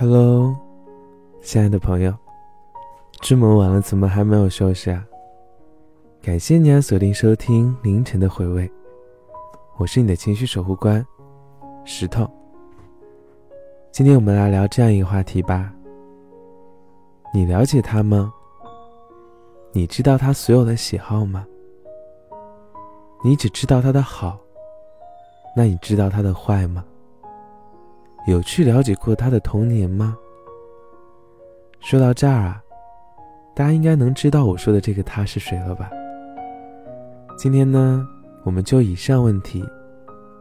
Hello，亲爱的朋友，这么晚了，怎么还没有休息啊？感谢你啊，锁定收听凌晨的回味，我是你的情绪守护官石头。今天我们来聊这样一个话题吧。你了解他吗？你知道他所有的喜好吗？你只知道他的好，那你知道他的坏吗？有去了解过他的童年吗？说到这儿啊，大家应该能知道我说的这个他是谁了吧？今天呢，我们就以上问题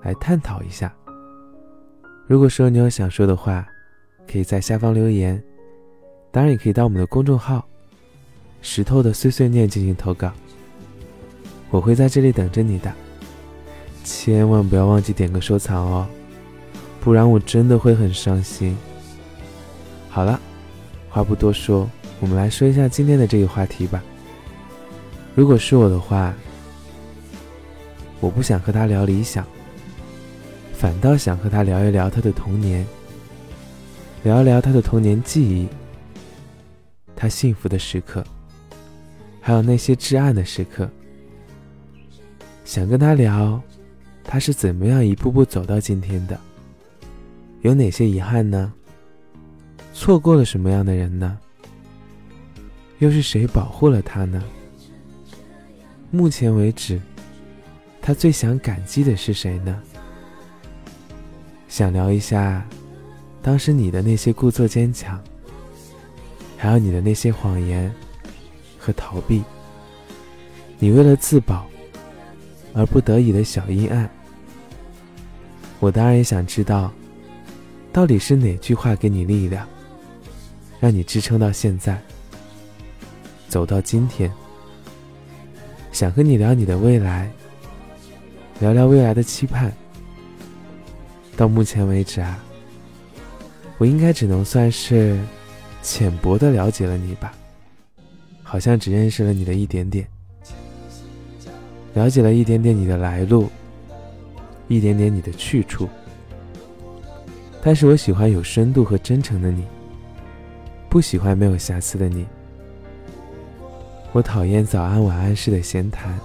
来探讨一下。如果说你有想说的话，可以在下方留言，当然也可以到我们的公众号“石头的碎碎念”进行投稿，我会在这里等着你的。千万不要忘记点个收藏哦。不然我真的会很伤心。好了，话不多说，我们来说一下今天的这个话题吧。如果是我的话，我不想和他聊理想，反倒想和他聊一聊他的童年，聊一聊他的童年记忆，他幸福的时刻，还有那些至暗的时刻。想跟他聊，他是怎么样一步步走到今天的。有哪些遗憾呢？错过了什么样的人呢？又是谁保护了他呢？目前为止，他最想感激的是谁呢？想聊一下，当时你的那些故作坚强，还有你的那些谎言和逃避，你为了自保而不得已的小阴暗。我当然也想知道。到底是哪句话给你力量，让你支撑到现在，走到今天？想和你聊你的未来，聊聊未来的期盼。到目前为止啊，我应该只能算是浅薄的了解了你吧，好像只认识了你的一点点，了解了一点点你的来路，一点点你的去处。但是我喜欢有深度和真诚的你，不喜欢没有瑕疵的你。我讨厌早安晚安式的闲谈。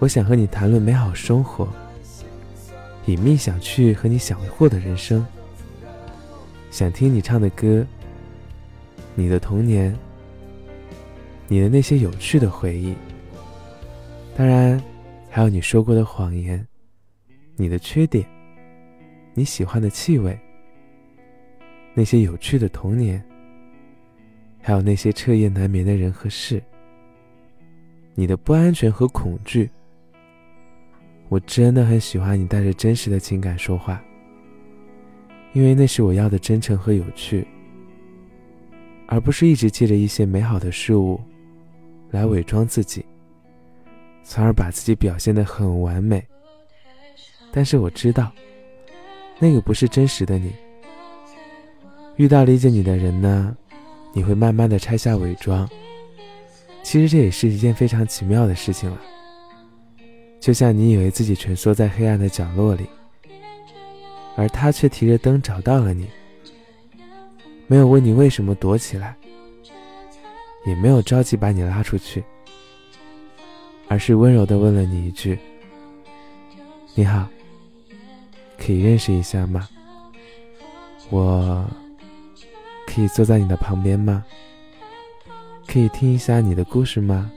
我想和你谈论美好生活，隐秘想去和你想过的人生，想听你唱的歌，你的童年，你的那些有趣的回忆，当然还有你说过的谎言，你的缺点。你喜欢的气味，那些有趣的童年，还有那些彻夜难眠的人和事，你的不安全和恐惧，我真的很喜欢你带着真实的情感说话，因为那是我要的真诚和有趣，而不是一直借着一些美好的事物来伪装自己，从而把自己表现得很完美。但是我知道。那个不是真实的你。遇到理解你的人呢，你会慢慢的拆下伪装。其实这也是一件非常奇妙的事情了。就像你以为自己蜷缩在黑暗的角落里，而他却提着灯找到了你，没有问你为什么躲起来，也没有着急把你拉出去，而是温柔的问了你一句：“你好。”可以认识一下吗？我可以坐在你的旁边吗？可以听一下你的故事吗？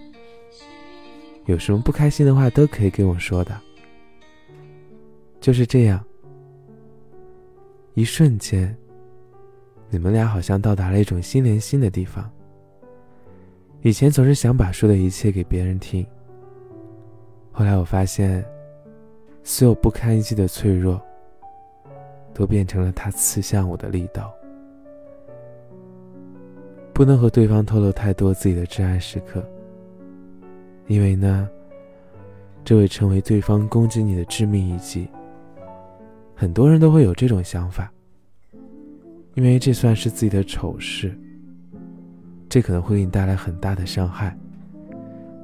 有什么不开心的话都可以跟我说的。就是这样，一瞬间，你们俩好像到达了一种心连心的地方。以前总是想把说的一切给别人听，后来我发现，所有不堪一击的脆弱。都变成了他刺向我的力道。不能和对方透露太多自己的至暗时刻，因为呢，这会成为对方攻击你的致命一击。很多人都会有这种想法，因为这算是自己的丑事，这可能会给你带来很大的伤害，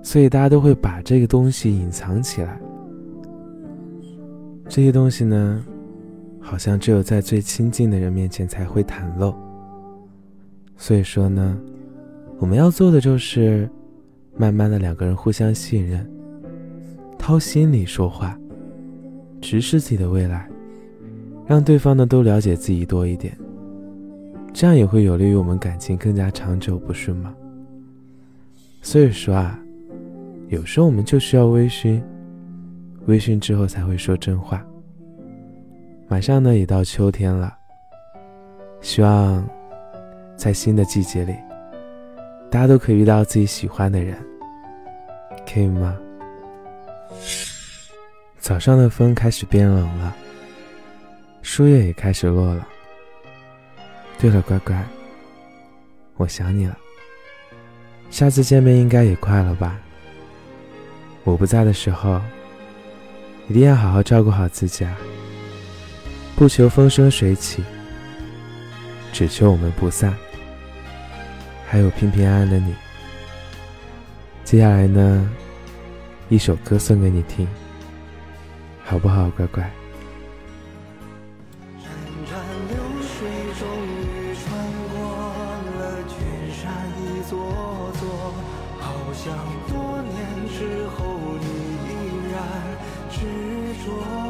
所以大家都会把这个东西隐藏起来。这些东西呢？好像只有在最亲近的人面前才会袒露。所以说呢，我们要做的就是，慢慢的两个人互相信任，掏心里说话，直视自己的未来，让对方呢都了解自己多一点，这样也会有利于我们感情更加长久，不是吗？所以说啊，有时候我们就需要微醺，微醺之后才会说真话。马上呢，也到秋天了。希望在新的季节里，大家都可以遇到自己喜欢的人，可以吗？早上的风开始变冷了，树叶也开始落了。对了，乖乖，我想你了。下次见面应该也快了吧？我不在的时候，一定要好好照顾好自己啊！不求风生水起，只求我们不散。还有平平安安的你。接下来呢，一首歌送给你听，好不好，乖乖？像多年之后你依然执着。